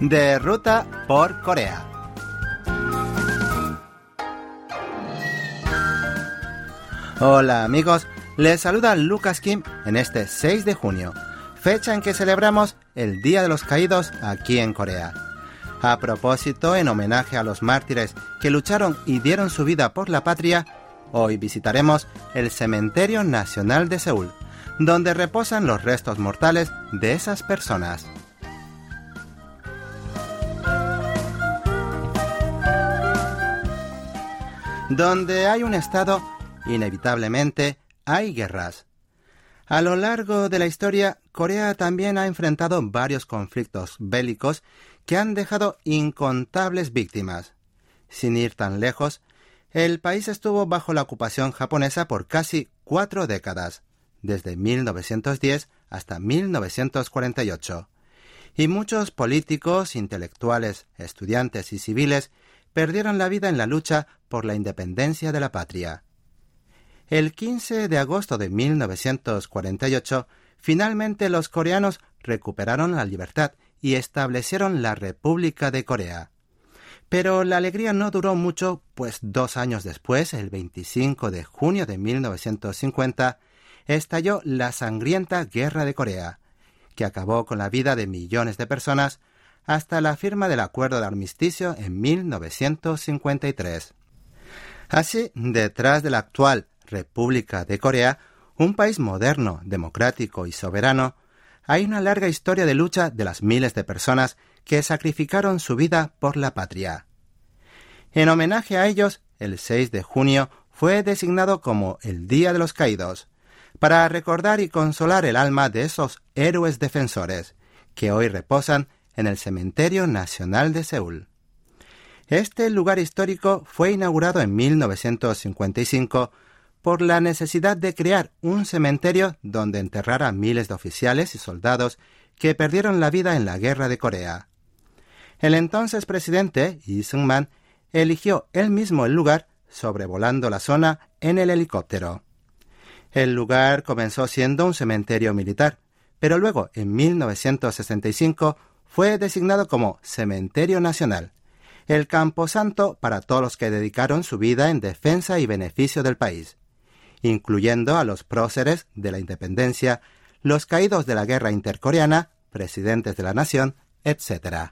De ruta por Corea. Hola amigos, les saluda Lucas Kim en este 6 de junio, fecha en que celebramos el Día de los Caídos aquí en Corea. A propósito, en homenaje a los mártires que lucharon y dieron su vida por la patria, hoy visitaremos el Cementerio Nacional de Seúl, donde reposan los restos mortales de esas personas. Donde hay un Estado, inevitablemente hay guerras. A lo largo de la historia, Corea también ha enfrentado varios conflictos bélicos que han dejado incontables víctimas. Sin ir tan lejos, el país estuvo bajo la ocupación japonesa por casi cuatro décadas, desde 1910 hasta 1948, y muchos políticos, intelectuales, estudiantes y civiles perdieron la vida en la lucha por la independencia de la patria. El 15 de agosto de 1948, finalmente los coreanos recuperaron la libertad y establecieron la República de Corea. Pero la alegría no duró mucho, pues dos años después, el 25 de junio de 1950, estalló la sangrienta Guerra de Corea, que acabó con la vida de millones de personas hasta la firma del acuerdo de armisticio en 1953. Así, detrás de la actual República de Corea, un país moderno, democrático y soberano, hay una larga historia de lucha de las miles de personas que sacrificaron su vida por la patria. En homenaje a ellos, el 6 de junio fue designado como el Día de los Caídos, para recordar y consolar el alma de esos héroes defensores, que hoy reposan en el Cementerio Nacional de Seúl. Este lugar histórico fue inaugurado en 1955 por la necesidad de crear un cementerio donde enterrar a miles de oficiales y soldados que perdieron la vida en la Guerra de Corea. El entonces presidente, Lee Seung-man, eligió él mismo el lugar sobrevolando la zona en el helicóptero. El lugar comenzó siendo un cementerio militar, pero luego, en 1965, fue designado como Cementerio Nacional, el camposanto para todos los que dedicaron su vida en defensa y beneficio del país, incluyendo a los próceres de la independencia, los caídos de la guerra intercoreana, presidentes de la nación, etc.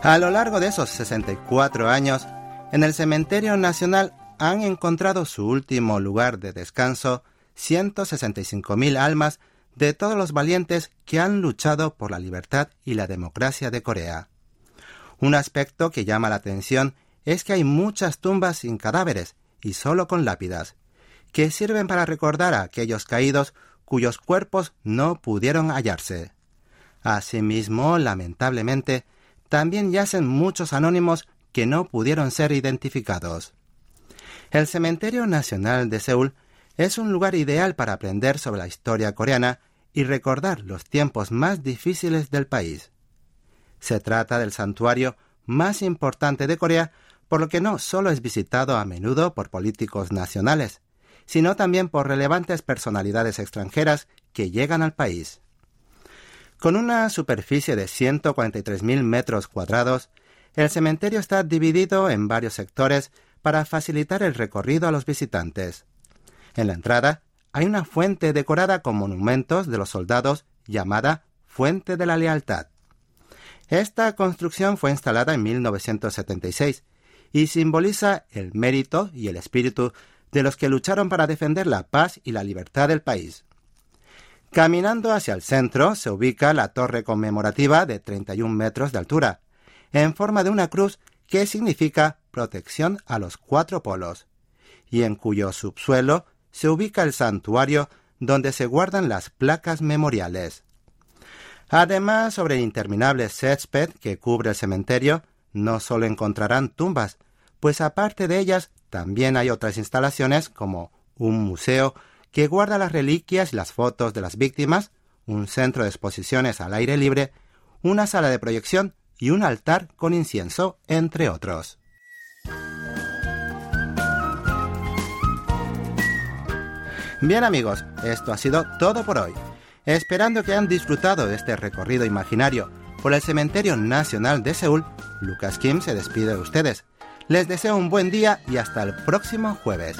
A lo largo de esos 64 años, en el Cementerio Nacional han encontrado su último lugar de descanso 165.000 almas de todos los valientes que han luchado por la libertad y la democracia de Corea. Un aspecto que llama la atención es que hay muchas tumbas sin cadáveres y solo con lápidas, que sirven para recordar a aquellos caídos cuyos cuerpos no pudieron hallarse. Asimismo, lamentablemente, también yacen muchos anónimos que no pudieron ser identificados. El Cementerio Nacional de Seúl es un lugar ideal para aprender sobre la historia coreana y recordar los tiempos más difíciles del país. Se trata del santuario más importante de Corea, por lo que no solo es visitado a menudo por políticos nacionales, sino también por relevantes personalidades extranjeras que llegan al país. Con una superficie de 143.000 metros cuadrados, el cementerio está dividido en varios sectores para facilitar el recorrido a los visitantes. En la entrada hay una fuente decorada con monumentos de los soldados llamada Fuente de la Lealtad. Esta construcción fue instalada en 1976 y simboliza el mérito y el espíritu de los que lucharon para defender la paz y la libertad del país. Caminando hacia el centro se ubica la torre conmemorativa de 31 metros de altura, en forma de una cruz que significa protección a los cuatro polos, y en cuyo subsuelo se ubica el santuario donde se guardan las placas memoriales. Además, sobre el interminable césped que cubre el cementerio, no solo encontrarán tumbas, pues aparte de ellas también hay otras instalaciones como un museo que guarda las reliquias y las fotos de las víctimas, un centro de exposiciones al aire libre, una sala de proyección y un altar con incienso, entre otros. Bien amigos, esto ha sido todo por hoy. Esperando que hayan disfrutado de este recorrido imaginario por el Cementerio Nacional de Seúl, Lucas Kim se despide de ustedes. Les deseo un buen día y hasta el próximo jueves.